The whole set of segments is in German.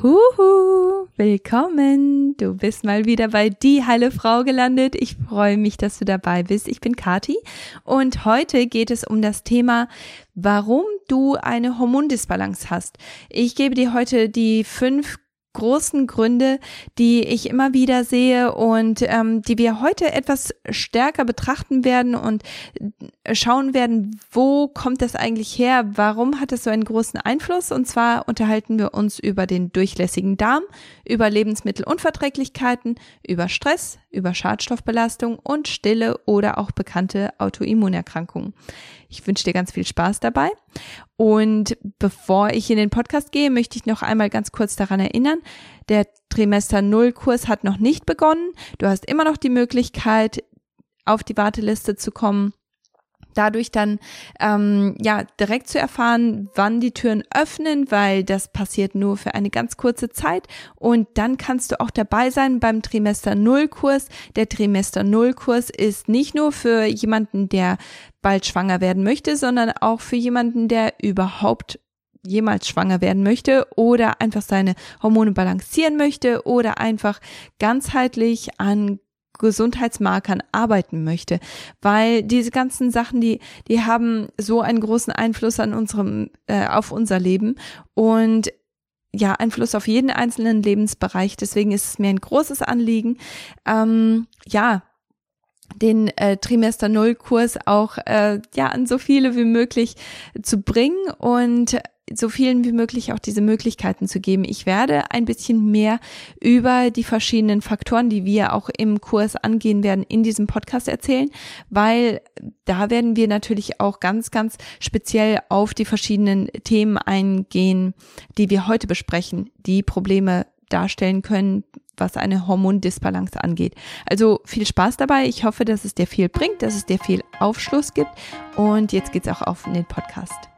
Huhu, willkommen. Du bist mal wieder bei Die Heile Frau gelandet. Ich freue mich, dass du dabei bist. Ich bin Kati und heute geht es um das Thema, warum du eine Hormondisbalance hast. Ich gebe dir heute die fünf großen Gründe, die ich immer wieder sehe und ähm, die wir heute etwas stärker betrachten werden und äh, schauen werden, wo kommt das eigentlich her? Warum hat es so einen großen Einfluss? Und zwar unterhalten wir uns über den durchlässigen Darm, über Lebensmittelunverträglichkeiten, über Stress, über Schadstoffbelastung und stille oder auch bekannte Autoimmunerkrankungen. Ich wünsche dir ganz viel Spaß dabei. Und bevor ich in den Podcast gehe, möchte ich noch einmal ganz kurz daran erinnern, der Trimester Null Kurs hat noch nicht begonnen. Du hast immer noch die Möglichkeit, auf die Warteliste zu kommen dadurch dann ähm, ja direkt zu erfahren, wann die Türen öffnen, weil das passiert nur für eine ganz kurze Zeit und dann kannst du auch dabei sein beim Trimester Null Kurs. Der Trimester Null Kurs ist nicht nur für jemanden, der bald schwanger werden möchte, sondern auch für jemanden, der überhaupt jemals schwanger werden möchte oder einfach seine Hormone balancieren möchte oder einfach ganzheitlich an Gesundheitsmarkern arbeiten möchte, weil diese ganzen Sachen, die die haben so einen großen Einfluss an unserem äh, auf unser Leben und ja Einfluss auf jeden einzelnen Lebensbereich. Deswegen ist es mir ein großes Anliegen, ähm, ja den äh, Trimester Null Kurs auch äh, ja an so viele wie möglich zu bringen und so vielen wie möglich auch diese Möglichkeiten zu geben. Ich werde ein bisschen mehr über die verschiedenen Faktoren, die wir auch im Kurs angehen werden, in diesem Podcast erzählen, weil da werden wir natürlich auch ganz, ganz speziell auf die verschiedenen Themen eingehen, die wir heute besprechen, die Probleme darstellen können, was eine Hormondisbalance angeht. Also viel Spaß dabei. Ich hoffe, dass es dir viel bringt, dass es dir viel Aufschluss gibt. Und jetzt geht's auch auf den Podcast.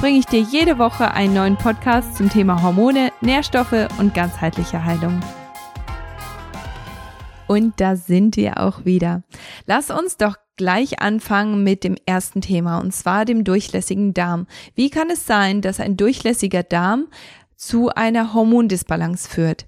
bringe ich dir jede Woche einen neuen Podcast zum Thema Hormone, Nährstoffe und ganzheitliche Heilung. Und da sind wir auch wieder. Lass uns doch gleich anfangen mit dem ersten Thema, und zwar dem durchlässigen Darm. Wie kann es sein, dass ein durchlässiger Darm zu einer Hormondisbalance führt.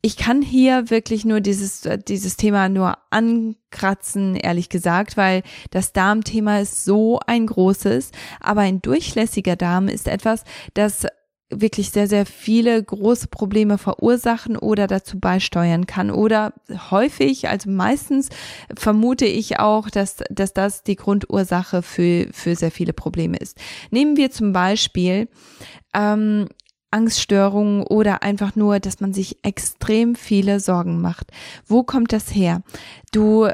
Ich kann hier wirklich nur dieses, dieses Thema nur ankratzen, ehrlich gesagt, weil das Darmthema ist so ein großes, aber ein durchlässiger Darm ist etwas, das wirklich sehr, sehr viele große Probleme verursachen oder dazu beisteuern kann. Oder häufig, also meistens vermute ich auch, dass, dass das die Grundursache für, für sehr viele Probleme ist. Nehmen wir zum Beispiel ähm, Angststörungen oder einfach nur, dass man sich extrem viele Sorgen macht. Wo kommt das her? Du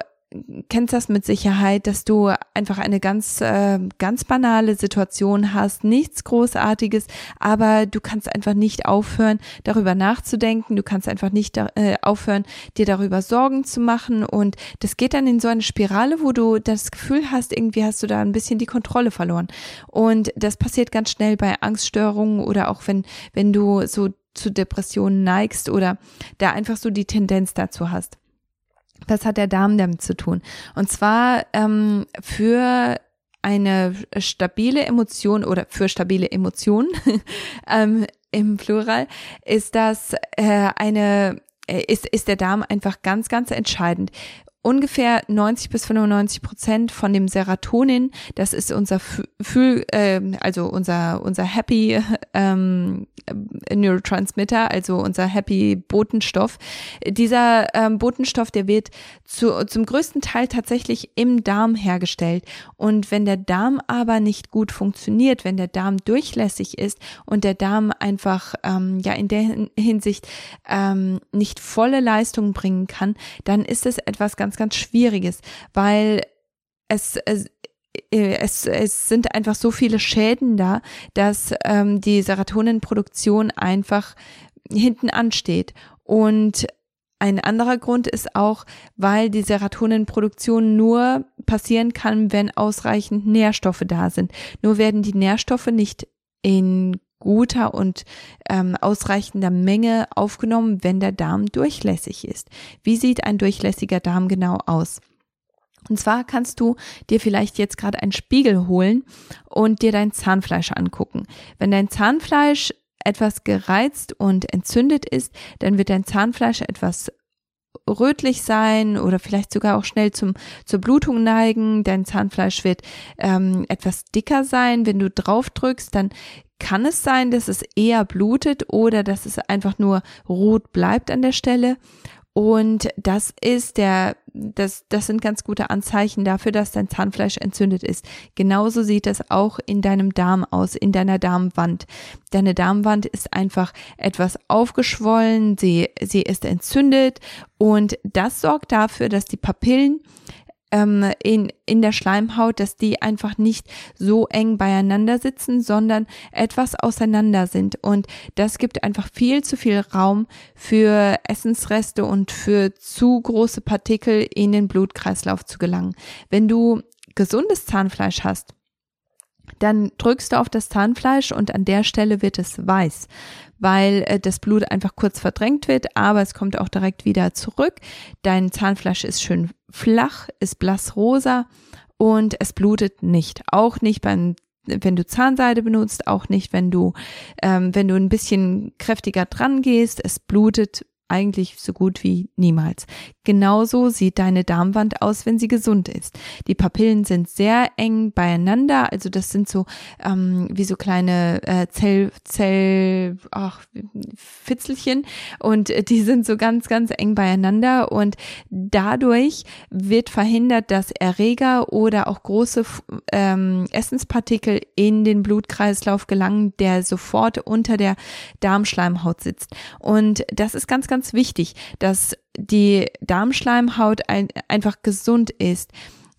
kennst das mit Sicherheit, dass du einfach eine ganz, äh, ganz banale Situation hast, nichts Großartiges, aber du kannst einfach nicht aufhören, darüber nachzudenken, du kannst einfach nicht äh, aufhören, dir darüber Sorgen zu machen. Und das geht dann in so eine Spirale, wo du das Gefühl hast, irgendwie hast du da ein bisschen die Kontrolle verloren. Und das passiert ganz schnell bei Angststörungen oder auch wenn, wenn du so zu Depressionen neigst oder da einfach so die Tendenz dazu hast. Was hat der Darm damit zu tun? Und zwar ähm, für eine stabile Emotion oder für stabile Emotionen ähm, im Plural ist das äh, eine äh, ist, ist der Darm einfach ganz, ganz entscheidend ungefähr 90 bis 95 Prozent von dem Serotonin, das ist unser Fühl, äh, also unser unser Happy ähm, Neurotransmitter, also unser Happy Botenstoff. Dieser ähm, Botenstoff, der wird zu, zum größten Teil tatsächlich im Darm hergestellt. Und wenn der Darm aber nicht gut funktioniert, wenn der Darm durchlässig ist und der Darm einfach ähm, ja in der Hinsicht ähm, nicht volle Leistung bringen kann, dann ist es etwas ganz ganz, ganz Schwieriges, weil es, es es, es sind einfach so viele Schäden da, dass ähm, die Serotoninproduktion einfach hinten ansteht. Und ein anderer Grund ist auch, weil die Serotoninproduktion nur passieren kann, wenn ausreichend Nährstoffe da sind. Nur werden die Nährstoffe nicht in guter und ähm, ausreichender Menge aufgenommen, wenn der Darm durchlässig ist. Wie sieht ein durchlässiger Darm genau aus? Und zwar kannst du dir vielleicht jetzt gerade einen Spiegel holen und dir dein Zahnfleisch angucken. Wenn dein Zahnfleisch etwas gereizt und entzündet ist, dann wird dein Zahnfleisch etwas rötlich sein oder vielleicht sogar auch schnell zum, zur Blutung neigen. Dein Zahnfleisch wird ähm, etwas dicker sein. Wenn du drauf drückst, dann kann es sein, dass es eher blutet oder dass es einfach nur rot bleibt an der Stelle. Und das ist der, das, das sind ganz gute Anzeichen dafür, dass dein Zahnfleisch entzündet ist. Genauso sieht das auch in deinem Darm aus, in deiner Darmwand. Deine Darmwand ist einfach etwas aufgeschwollen, sie, sie ist entzündet und das sorgt dafür, dass die Papillen ähm, in, in der Schleimhaut, dass die einfach nicht so eng beieinander sitzen, sondern etwas auseinander sind. Und das gibt einfach viel zu viel Raum für Essensreste und für zu große Partikel in den Blutkreislauf zu gelangen. Wenn du gesundes Zahnfleisch hast, dann drückst du auf das Zahnfleisch und an der Stelle wird es weiß, weil äh, das Blut einfach kurz verdrängt wird, aber es kommt auch direkt wieder zurück. Dein Zahnfleisch ist schön flach, ist blassrosa und es blutet nicht. Auch nicht beim wenn du Zahnseide benutzt, auch nicht, wenn du, ähm, wenn du ein bisschen kräftiger dran gehst, es blutet eigentlich so gut wie niemals. Genauso sieht deine Darmwand aus, wenn sie gesund ist. Die Papillen sind sehr eng beieinander, also das sind so ähm, wie so kleine äh, Zell, Zell, ach, Fitzelchen und die sind so ganz, ganz eng beieinander und dadurch wird verhindert, dass Erreger oder auch große ähm, Essenspartikel in den Blutkreislauf gelangen, der sofort unter der Darmschleimhaut sitzt. Und das ist ganz, ganz wichtig, dass die Darmschleimhaut ein, einfach gesund ist,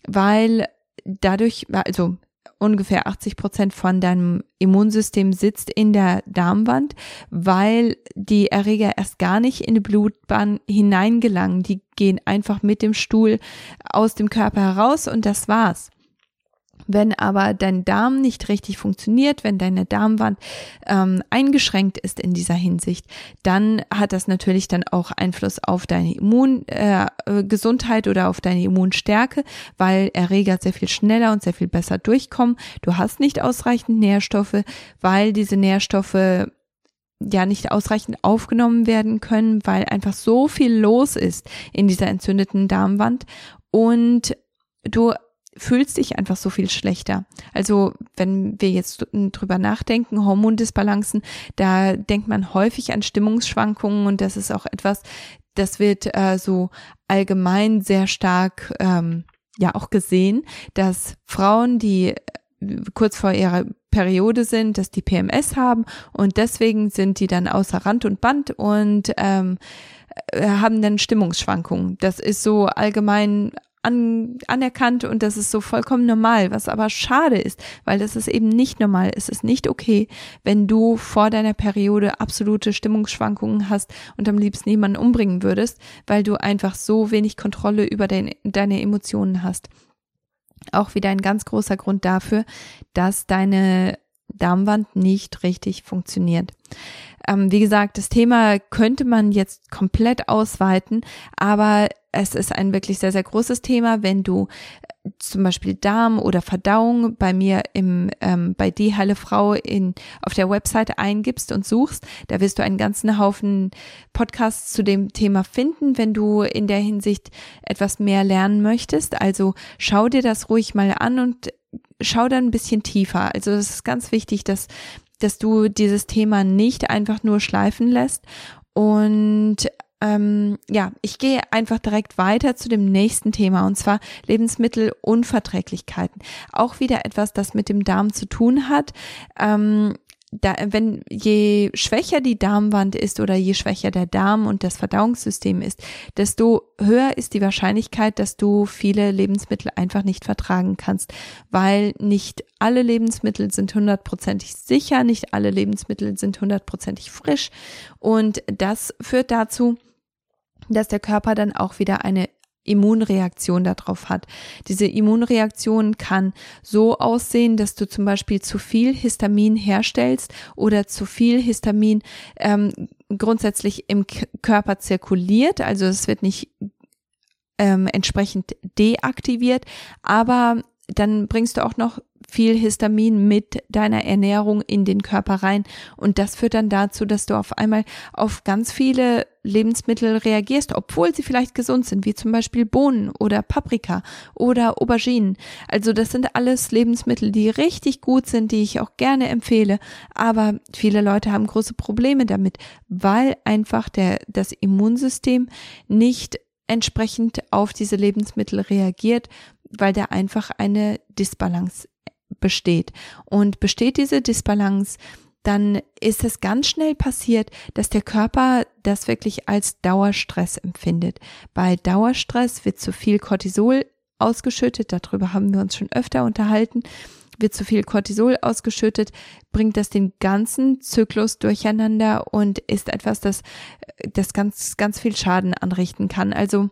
weil dadurch, also ungefähr 80 Prozent von deinem Immunsystem sitzt in der Darmwand, weil die Erreger erst gar nicht in die Blutbahn hineingelangen. Die gehen einfach mit dem Stuhl aus dem Körper heraus und das war's. Wenn aber dein Darm nicht richtig funktioniert, wenn deine Darmwand ähm, eingeschränkt ist in dieser Hinsicht, dann hat das natürlich dann auch Einfluss auf deine Immungesundheit äh, oder auf deine Immunstärke, weil Erreger sehr viel schneller und sehr viel besser durchkommen. Du hast nicht ausreichend Nährstoffe, weil diese Nährstoffe ja nicht ausreichend aufgenommen werden können, weil einfach so viel los ist in dieser entzündeten Darmwand und du fühlst dich einfach so viel schlechter. Also wenn wir jetzt drüber nachdenken, Hormondisbalancen, da denkt man häufig an Stimmungsschwankungen und das ist auch etwas, das wird äh, so allgemein sehr stark ähm, ja auch gesehen, dass Frauen, die äh, kurz vor ihrer Periode sind, dass die PMS haben und deswegen sind die dann außer Rand und Band und ähm, äh, haben dann Stimmungsschwankungen. Das ist so allgemein an, anerkannt und das ist so vollkommen normal, was aber schade ist, weil das ist eben nicht normal. Es ist nicht okay, wenn du vor deiner Periode absolute Stimmungsschwankungen hast und am liebsten jemanden umbringen würdest, weil du einfach so wenig Kontrolle über dein, deine Emotionen hast. Auch wieder ein ganz großer Grund dafür, dass deine Darmwand nicht richtig funktioniert. Ähm, wie gesagt, das Thema könnte man jetzt komplett ausweiten, aber es ist ein wirklich sehr, sehr großes Thema, wenn du äh, zum Beispiel Darm oder Verdauung bei mir im ähm, bei die Heile Frau in auf der Webseite eingibst und suchst, da wirst du einen ganzen Haufen Podcasts zu dem Thema finden, wenn du in der Hinsicht etwas mehr lernen möchtest. Also schau dir das ruhig mal an und schau dann ein bisschen tiefer. Also es ist ganz wichtig, dass dass du dieses Thema nicht einfach nur schleifen lässt und ähm, ja, ich gehe einfach direkt weiter zu dem nächsten Thema und zwar Lebensmittelunverträglichkeiten. Auch wieder etwas, das mit dem Darm zu tun hat. Ähm, da, wenn je schwächer die Darmwand ist oder je schwächer der Darm und das Verdauungssystem ist, desto höher ist die Wahrscheinlichkeit, dass du viele Lebensmittel einfach nicht vertragen kannst, weil nicht alle Lebensmittel sind hundertprozentig sicher, nicht alle Lebensmittel sind hundertprozentig frisch. Und das führt dazu, dass der Körper dann auch wieder eine Immunreaktion darauf hat. Diese Immunreaktion kann so aussehen, dass du zum Beispiel zu viel Histamin herstellst oder zu viel Histamin ähm, grundsätzlich im K Körper zirkuliert. Also es wird nicht ähm, entsprechend deaktiviert, aber dann bringst du auch noch viel Histamin mit deiner Ernährung in den Körper rein. Und das führt dann dazu, dass du auf einmal auf ganz viele Lebensmittel reagierst, obwohl sie vielleicht gesund sind, wie zum Beispiel Bohnen oder Paprika oder Auberginen. Also das sind alles Lebensmittel, die richtig gut sind, die ich auch gerne empfehle. Aber viele Leute haben große Probleme damit, weil einfach der, das Immunsystem nicht entsprechend auf diese Lebensmittel reagiert, weil da einfach eine Disbalance besteht. Und besteht diese Disbalance, dann ist es ganz schnell passiert, dass der Körper das wirklich als Dauerstress empfindet. Bei Dauerstress wird zu viel Cortisol ausgeschüttet, darüber haben wir uns schon öfter unterhalten, wird zu viel Cortisol ausgeschüttet, bringt das den ganzen Zyklus durcheinander und ist etwas, das, das ganz, ganz viel Schaden anrichten kann. Also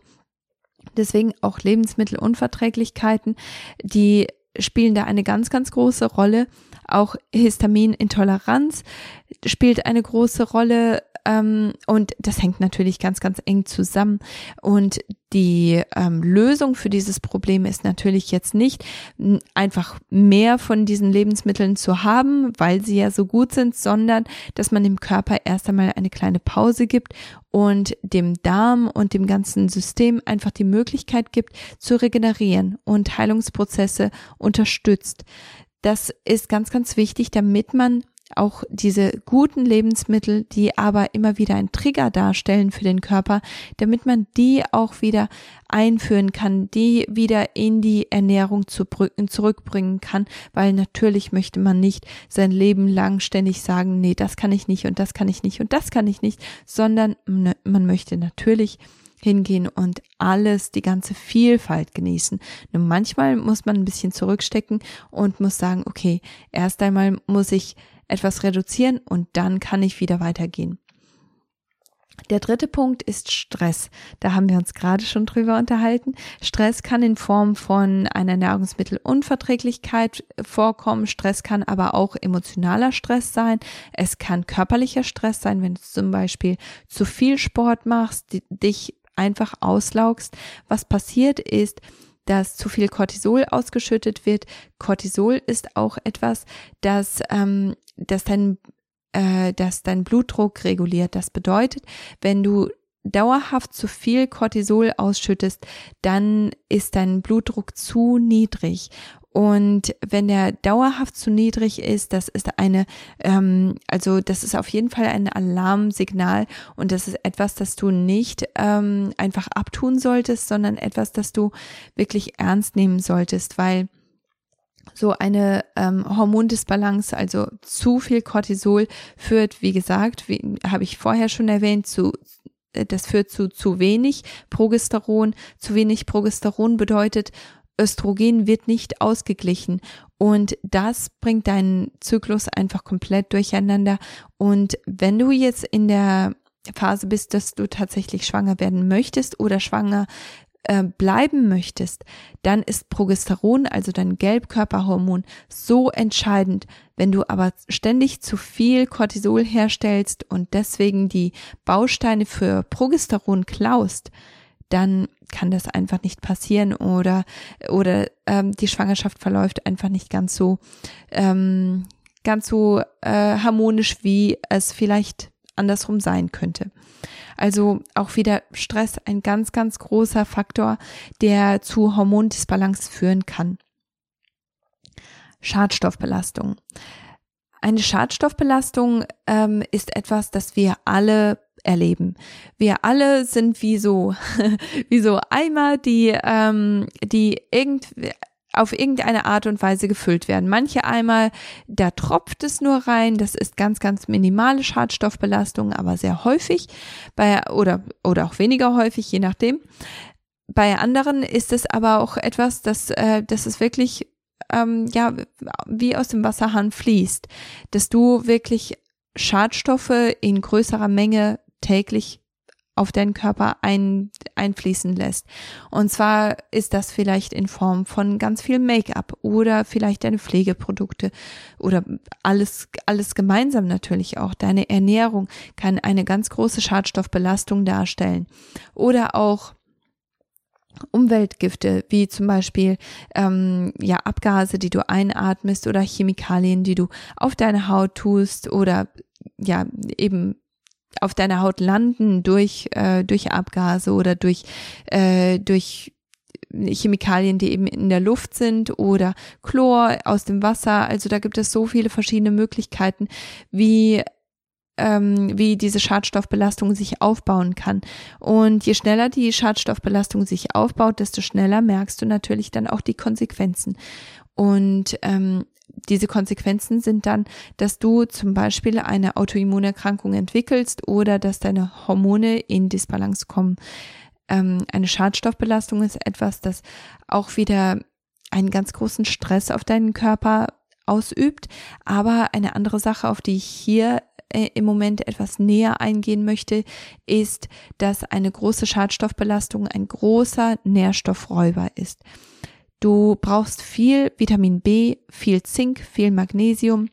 deswegen auch Lebensmittelunverträglichkeiten, die spielen da eine ganz, ganz große Rolle. Auch Histaminintoleranz spielt eine große Rolle ähm, und das hängt natürlich ganz, ganz eng zusammen. Und die ähm, Lösung für dieses Problem ist natürlich jetzt nicht einfach mehr von diesen Lebensmitteln zu haben, weil sie ja so gut sind, sondern dass man dem Körper erst einmal eine kleine Pause gibt und dem Darm und dem ganzen System einfach die Möglichkeit gibt zu regenerieren und Heilungsprozesse unterstützt. Das ist ganz, ganz wichtig, damit man auch diese guten Lebensmittel, die aber immer wieder ein Trigger darstellen für den Körper, damit man die auch wieder einführen kann, die wieder in die Ernährung zurückbringen kann, weil natürlich möchte man nicht sein Leben lang ständig sagen, nee, das kann ich nicht und das kann ich nicht und das kann ich nicht, sondern man möchte natürlich hingehen und alles, die ganze Vielfalt genießen. Nur manchmal muss man ein bisschen zurückstecken und muss sagen, okay, erst einmal muss ich etwas reduzieren und dann kann ich wieder weitergehen. Der dritte Punkt ist Stress. Da haben wir uns gerade schon drüber unterhalten. Stress kann in Form von einer Nahrungsmittelunverträglichkeit vorkommen. Stress kann aber auch emotionaler Stress sein. Es kann körperlicher Stress sein, wenn du zum Beispiel zu viel Sport machst, dich einfach auslaugst. Was passiert ist, dass zu viel Cortisol ausgeschüttet wird. Cortisol ist auch etwas, das, ähm, das dein, äh, das dein Blutdruck reguliert. Das bedeutet, wenn du dauerhaft zu viel Cortisol ausschüttest, dann ist dein Blutdruck zu niedrig und wenn der dauerhaft zu niedrig ist, das ist eine, ähm, also das ist auf jeden Fall ein Alarmsignal und das ist etwas, das du nicht ähm, einfach abtun solltest, sondern etwas, das du wirklich ernst nehmen solltest, weil so eine ähm, Hormondisbalance, also zu viel Cortisol führt, wie gesagt, wie habe ich vorher schon erwähnt, zu äh, das führt zu zu wenig Progesteron. Zu wenig Progesteron bedeutet Östrogen wird nicht ausgeglichen und das bringt deinen Zyklus einfach komplett durcheinander. Und wenn du jetzt in der Phase bist, dass du tatsächlich schwanger werden möchtest oder schwanger äh, bleiben möchtest, dann ist Progesteron, also dein Gelbkörperhormon, so entscheidend. Wenn du aber ständig zu viel Cortisol herstellst und deswegen die Bausteine für Progesteron klaust, dann kann das einfach nicht passieren oder oder ähm, die Schwangerschaft verläuft einfach nicht ganz so ähm, ganz so äh, harmonisch, wie es vielleicht andersrum sein könnte. Also auch wieder Stress ein ganz, ganz großer Faktor, der zu Hormondisbalance führen kann. Schadstoffbelastung. Eine Schadstoffbelastung ähm, ist etwas, das wir alle erleben. Wir alle sind wie so, wie so Eimer, die, ähm, die irgendwie auf irgendeine Art und Weise gefüllt werden. Manche Eimer, da tropft es nur rein, das ist ganz, ganz minimale Schadstoffbelastung, aber sehr häufig, bei, oder, oder auch weniger häufig, je nachdem. Bei anderen ist es aber auch etwas, das, äh, das ist wirklich ähm, ja wie aus dem Wasserhahn fließt, dass du wirklich Schadstoffe in größerer Menge täglich auf deinen Körper ein, einfließen lässt. Und zwar ist das vielleicht in Form von ganz viel Make-up oder vielleicht deine Pflegeprodukte oder alles, alles gemeinsam natürlich auch. Deine Ernährung kann eine ganz große Schadstoffbelastung darstellen. Oder auch Umweltgifte, wie zum Beispiel ähm, ja Abgase, die du einatmest oder Chemikalien, die du auf deine Haut tust oder ja eben auf deiner Haut landen durch, äh, durch Abgase oder durch, äh, durch Chemikalien, die eben in der Luft sind oder Chlor aus dem Wasser. Also da gibt es so viele verschiedene Möglichkeiten, wie ähm, wie diese Schadstoffbelastung sich aufbauen kann. Und je schneller die Schadstoffbelastung sich aufbaut, desto schneller merkst du natürlich dann auch die Konsequenzen. Und ähm, diese Konsequenzen sind dann, dass du zum Beispiel eine Autoimmunerkrankung entwickelst oder dass deine Hormone in Disbalance kommen. Ähm, eine Schadstoffbelastung ist etwas, das auch wieder einen ganz großen Stress auf deinen Körper ausübt. Aber eine andere Sache, auf die ich hier äh, im Moment etwas näher eingehen möchte, ist, dass eine große Schadstoffbelastung ein großer Nährstoffräuber ist. Du brauchst viel Vitamin B, viel Zink, viel Magnesium,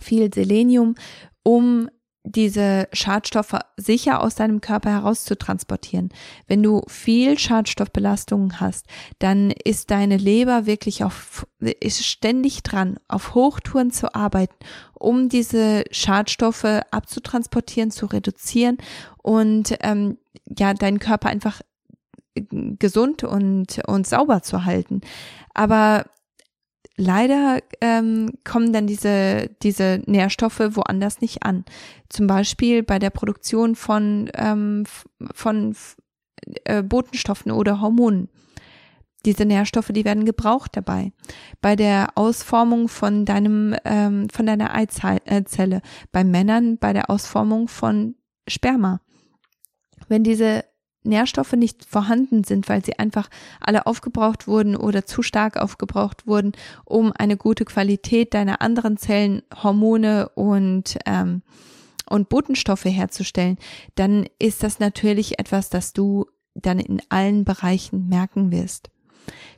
viel Selenium, um diese Schadstoffe sicher aus deinem Körper herauszutransportieren. Wenn du viel Schadstoffbelastungen hast, dann ist deine Leber wirklich auf, ist ständig dran, auf Hochtouren zu arbeiten, um diese Schadstoffe abzutransportieren, zu reduzieren und ähm, ja, deinen Körper einfach gesund und, und sauber zu halten. Aber leider ähm, kommen dann diese, diese Nährstoffe woanders nicht an. Zum Beispiel bei der Produktion von, ähm, von äh, Botenstoffen oder Hormonen. Diese Nährstoffe, die werden gebraucht dabei. Bei der Ausformung von deinem, ähm, von deiner Eizelle. Bei Männern bei der Ausformung von Sperma. Wenn diese Nährstoffe nicht vorhanden sind, weil sie einfach alle aufgebraucht wurden oder zu stark aufgebraucht wurden, um eine gute Qualität deiner anderen Zellen, Hormone und ähm, und Botenstoffe herzustellen, dann ist das natürlich etwas, das du dann in allen Bereichen merken wirst.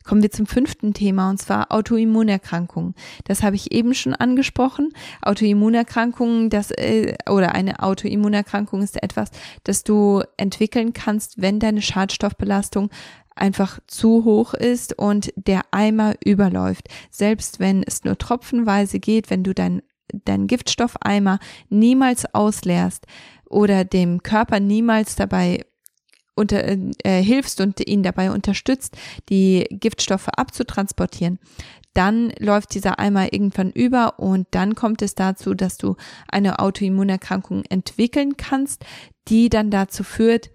Kommen wir zum fünften Thema und zwar Autoimmunerkrankungen. Das habe ich eben schon angesprochen. Autoimmunerkrankungen, das äh, oder eine Autoimmunerkrankung ist etwas, das du entwickeln kannst, wenn deine Schadstoffbelastung einfach zu hoch ist und der Eimer überläuft. Selbst wenn es nur tropfenweise geht, wenn du dein deinen Giftstoffeimer niemals ausleerst oder dem Körper niemals dabei unter, äh, hilfst und ihn dabei unterstützt, die Giftstoffe abzutransportieren, dann läuft dieser Eimer irgendwann über und dann kommt es dazu, dass du eine Autoimmunerkrankung entwickeln kannst, die dann dazu führt,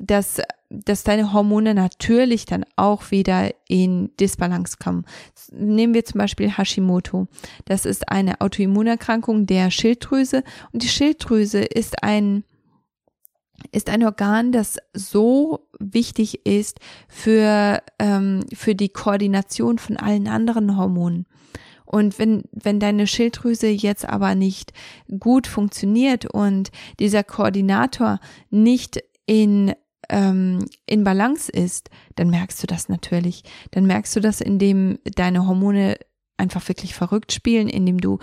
dass dass deine Hormone natürlich dann auch wieder in Disbalance kommen. Nehmen wir zum Beispiel Hashimoto. Das ist eine Autoimmunerkrankung der Schilddrüse und die Schilddrüse ist ein ist ein Organ, das so wichtig ist für, ähm, für die Koordination von allen anderen Hormonen. Und wenn, wenn deine Schilddrüse jetzt aber nicht gut funktioniert und dieser Koordinator nicht in, ähm, in Balance ist, dann merkst du das natürlich. Dann merkst du das, indem deine Hormone einfach wirklich verrückt spielen, indem du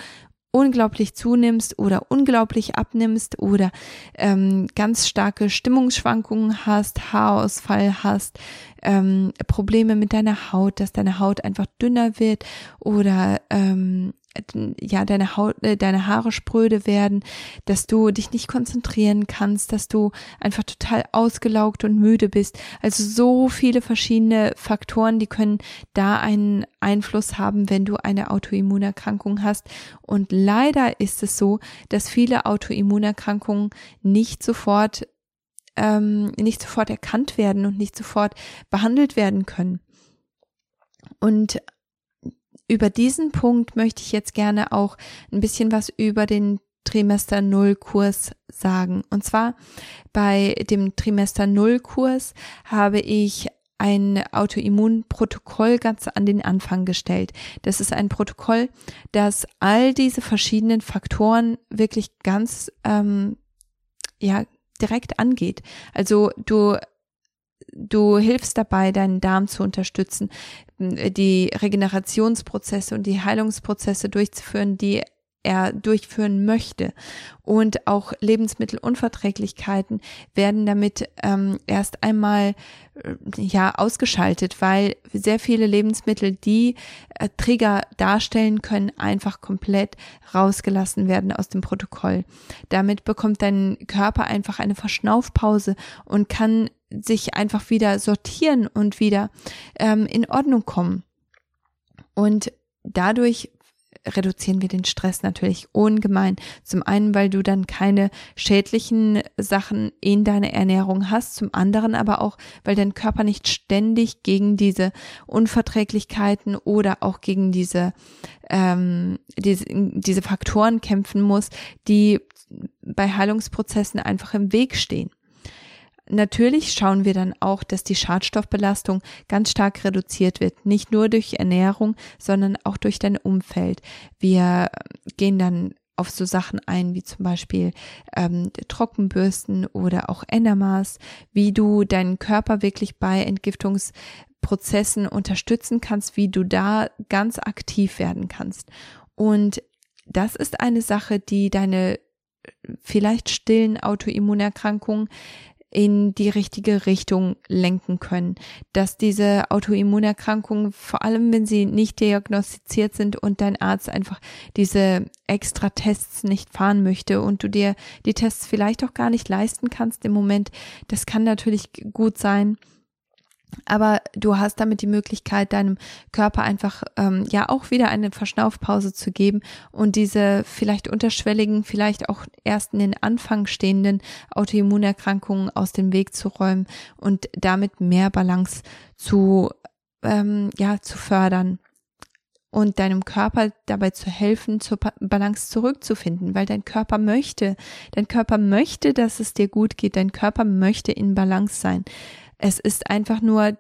unglaublich zunimmst oder unglaublich abnimmst oder ähm, ganz starke Stimmungsschwankungen hast, Haarausfall hast, ähm, Probleme mit deiner Haut, dass deine Haut einfach dünner wird oder ähm, ja, deine Haut, äh, deine Haare spröde werden, dass du dich nicht konzentrieren kannst, dass du einfach total ausgelaugt und müde bist. Also so viele verschiedene Faktoren, die können da einen Einfluss haben, wenn du eine Autoimmunerkrankung hast. Und leider ist es so, dass viele Autoimmunerkrankungen nicht sofort ähm, nicht sofort erkannt werden und nicht sofort behandelt werden können. Und über diesen Punkt möchte ich jetzt gerne auch ein bisschen was über den Trimester Null Kurs sagen. Und zwar bei dem Trimester Null Kurs habe ich ein Autoimmunprotokoll ganz an den Anfang gestellt. Das ist ein Protokoll, das all diese verschiedenen Faktoren wirklich ganz ähm, ja direkt angeht. Also du du hilfst dabei, deinen Darm zu unterstützen, die Regenerationsprozesse und die Heilungsprozesse durchzuführen, die er durchführen möchte. Und auch Lebensmittelunverträglichkeiten werden damit ähm, erst einmal äh, ja ausgeschaltet, weil sehr viele Lebensmittel, die äh, Trigger darstellen können, einfach komplett rausgelassen werden aus dem Protokoll. Damit bekommt dein Körper einfach eine Verschnaufpause und kann sich einfach wieder sortieren und wieder ähm, in Ordnung kommen. Und dadurch reduzieren wir den Stress natürlich ungemein. Zum einen, weil du dann keine schädlichen Sachen in deiner Ernährung hast, zum anderen aber auch, weil dein Körper nicht ständig gegen diese Unverträglichkeiten oder auch gegen diese, ähm, diese, diese Faktoren kämpfen muss, die bei Heilungsprozessen einfach im Weg stehen. Natürlich schauen wir dann auch, dass die Schadstoffbelastung ganz stark reduziert wird, nicht nur durch Ernährung, sondern auch durch dein Umfeld. Wir gehen dann auf so Sachen ein, wie zum Beispiel ähm, Trockenbürsten oder auch Enemas, wie du deinen Körper wirklich bei Entgiftungsprozessen unterstützen kannst, wie du da ganz aktiv werden kannst. Und das ist eine Sache, die deine vielleicht stillen Autoimmunerkrankungen in die richtige Richtung lenken können. Dass diese Autoimmunerkrankungen, vor allem wenn sie nicht diagnostiziert sind und dein Arzt einfach diese extra Tests nicht fahren möchte und du dir die Tests vielleicht auch gar nicht leisten kannst im Moment, das kann natürlich gut sein aber du hast damit die Möglichkeit, deinem Körper einfach ähm, ja auch wieder eine Verschnaufpause zu geben und diese vielleicht unterschwelligen, vielleicht auch erst in den Anfang stehenden Autoimmunerkrankungen aus dem Weg zu räumen und damit mehr Balance zu ähm, ja zu fördern und deinem Körper dabei zu helfen, zur Balance zurückzufinden, weil dein Körper möchte, dein Körper möchte, dass es dir gut geht, dein Körper möchte in Balance sein. Es ist einfach nur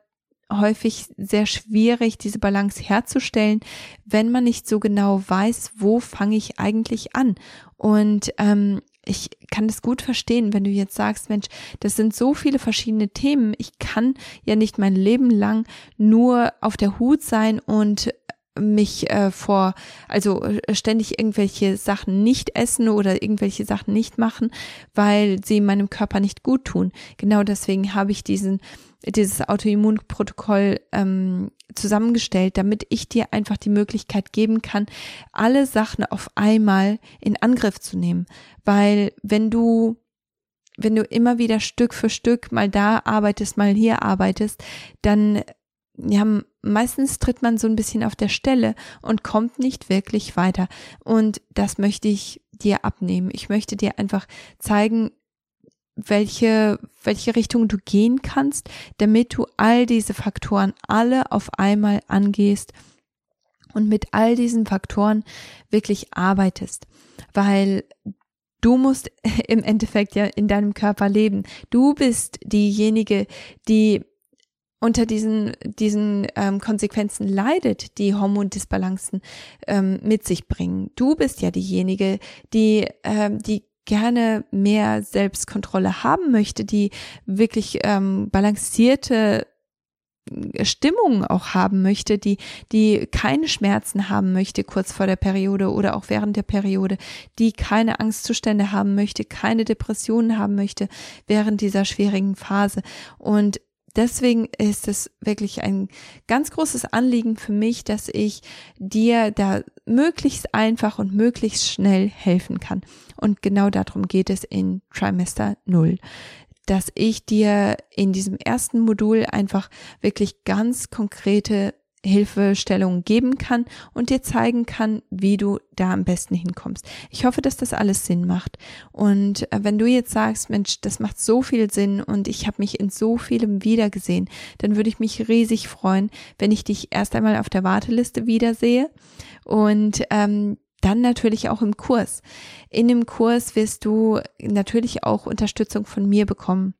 häufig sehr schwierig, diese Balance herzustellen, wenn man nicht so genau weiß, wo fange ich eigentlich an. Und ähm, ich kann das gut verstehen, wenn du jetzt sagst, Mensch, das sind so viele verschiedene Themen. Ich kann ja nicht mein Leben lang nur auf der Hut sein und mich äh, vor, also äh, ständig irgendwelche Sachen nicht essen oder irgendwelche Sachen nicht machen, weil sie meinem Körper nicht gut tun. Genau deswegen habe ich diesen dieses Autoimmunprotokoll ähm, zusammengestellt, damit ich dir einfach die Möglichkeit geben kann, alle Sachen auf einmal in Angriff zu nehmen. Weil wenn du wenn du immer wieder Stück für Stück mal da arbeitest, mal hier arbeitest, dann ja, meistens tritt man so ein bisschen auf der Stelle und kommt nicht wirklich weiter. Und das möchte ich dir abnehmen. Ich möchte dir einfach zeigen, welche, welche Richtung du gehen kannst, damit du all diese Faktoren alle auf einmal angehst und mit all diesen Faktoren wirklich arbeitest. Weil Du musst im Endeffekt ja in deinem Körper leben. Du bist diejenige, die unter diesen, diesen ähm, Konsequenzen leidet, die Hormondisbalancen ähm, mit sich bringen. Du bist ja diejenige, die, ähm, die gerne mehr Selbstkontrolle haben möchte, die wirklich ähm, balancierte Stimmung auch haben möchte, die, die keine Schmerzen haben möchte kurz vor der Periode oder auch während der Periode, die keine Angstzustände haben möchte, keine Depressionen haben möchte während dieser schwierigen Phase. Und deswegen ist es wirklich ein ganz großes Anliegen für mich, dass ich dir da möglichst einfach und möglichst schnell helfen kann. Und genau darum geht es in Trimester Null dass ich dir in diesem ersten Modul einfach wirklich ganz konkrete Hilfestellungen geben kann und dir zeigen kann, wie du da am besten hinkommst. Ich hoffe, dass das alles Sinn macht. Und äh, wenn du jetzt sagst, Mensch, das macht so viel Sinn und ich habe mich in so vielem wiedergesehen, dann würde ich mich riesig freuen, wenn ich dich erst einmal auf der Warteliste wiedersehe und ähm, dann natürlich auch im Kurs. In dem Kurs wirst du natürlich auch Unterstützung von mir bekommen.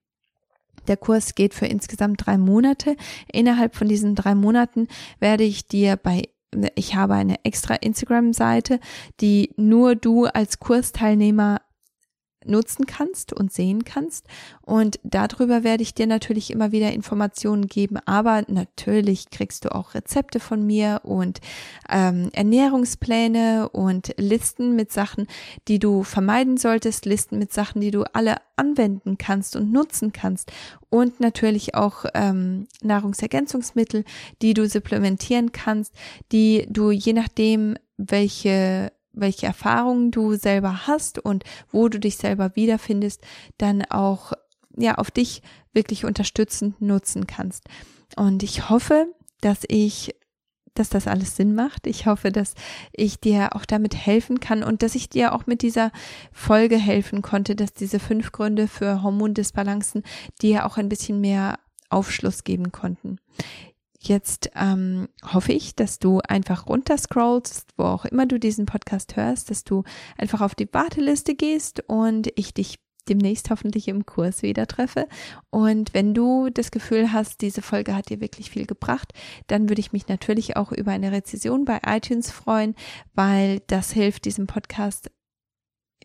Der Kurs geht für insgesamt drei Monate. Innerhalb von diesen drei Monaten werde ich dir bei ich habe eine extra Instagram-Seite, die nur du als Kursteilnehmer nutzen kannst und sehen kannst. Und darüber werde ich dir natürlich immer wieder Informationen geben. Aber natürlich kriegst du auch Rezepte von mir und ähm, Ernährungspläne und Listen mit Sachen, die du vermeiden solltest, Listen mit Sachen, die du alle anwenden kannst und nutzen kannst. Und natürlich auch ähm, Nahrungsergänzungsmittel, die du supplementieren kannst, die du je nachdem, welche welche Erfahrungen du selber hast und wo du dich selber wiederfindest, dann auch ja auf dich wirklich unterstützend nutzen kannst. Und ich hoffe, dass ich dass das alles Sinn macht. Ich hoffe, dass ich dir auch damit helfen kann und dass ich dir auch mit dieser Folge helfen konnte, dass diese fünf Gründe für Hormondisbalancen dir auch ein bisschen mehr Aufschluss geben konnten. Jetzt ähm, hoffe ich, dass du einfach runterscrollst, wo auch immer du diesen Podcast hörst, dass du einfach auf die Warteliste gehst und ich dich demnächst hoffentlich im Kurs wieder treffe. Und wenn du das Gefühl hast, diese Folge hat dir wirklich viel gebracht, dann würde ich mich natürlich auch über eine Rezession bei iTunes freuen, weil das hilft diesem Podcast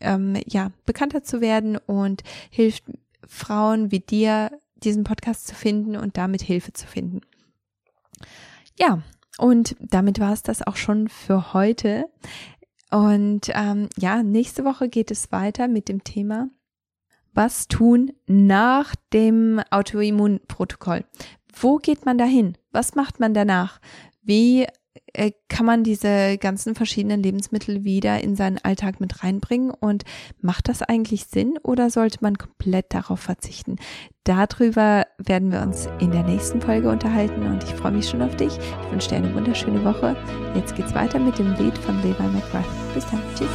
ähm, ja bekannter zu werden und hilft Frauen wie dir diesen Podcast zu finden und damit Hilfe zu finden. Ja, und damit war es das auch schon für heute. Und ähm, ja, nächste Woche geht es weiter mit dem Thema, was tun nach dem Autoimmunprotokoll? Wo geht man dahin? Was macht man danach? Wie kann man diese ganzen verschiedenen Lebensmittel wieder in seinen Alltag mit reinbringen und macht das eigentlich Sinn oder sollte man komplett darauf verzichten? Darüber werden wir uns in der nächsten Folge unterhalten und ich freue mich schon auf dich. Ich wünsche dir eine wunderschöne Woche. Jetzt geht's weiter mit dem Lied von Levi McGrath. Bis dann. Tschüss.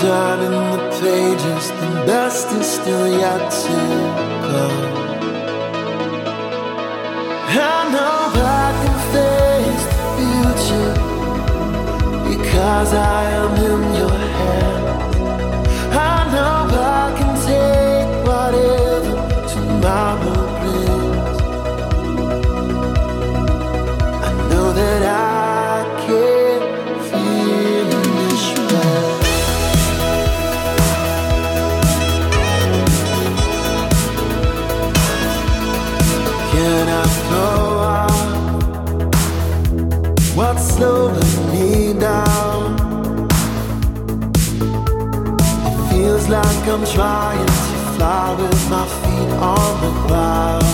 Turning the pages, the best is still yet to come. I know I can face the future. Cause I am in I'm trying to fly with my feet on the ground.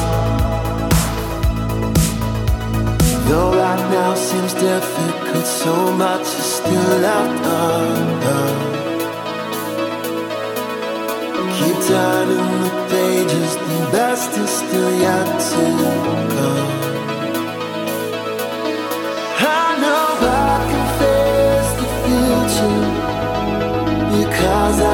Though right now seems difficult, so much is still left undone. Keep turning the pages, the best is still yet to come. I know I can face the future because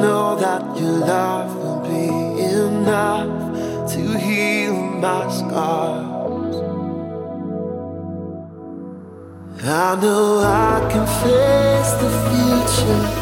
know that your love will be enough to heal my scars. I know I can face the future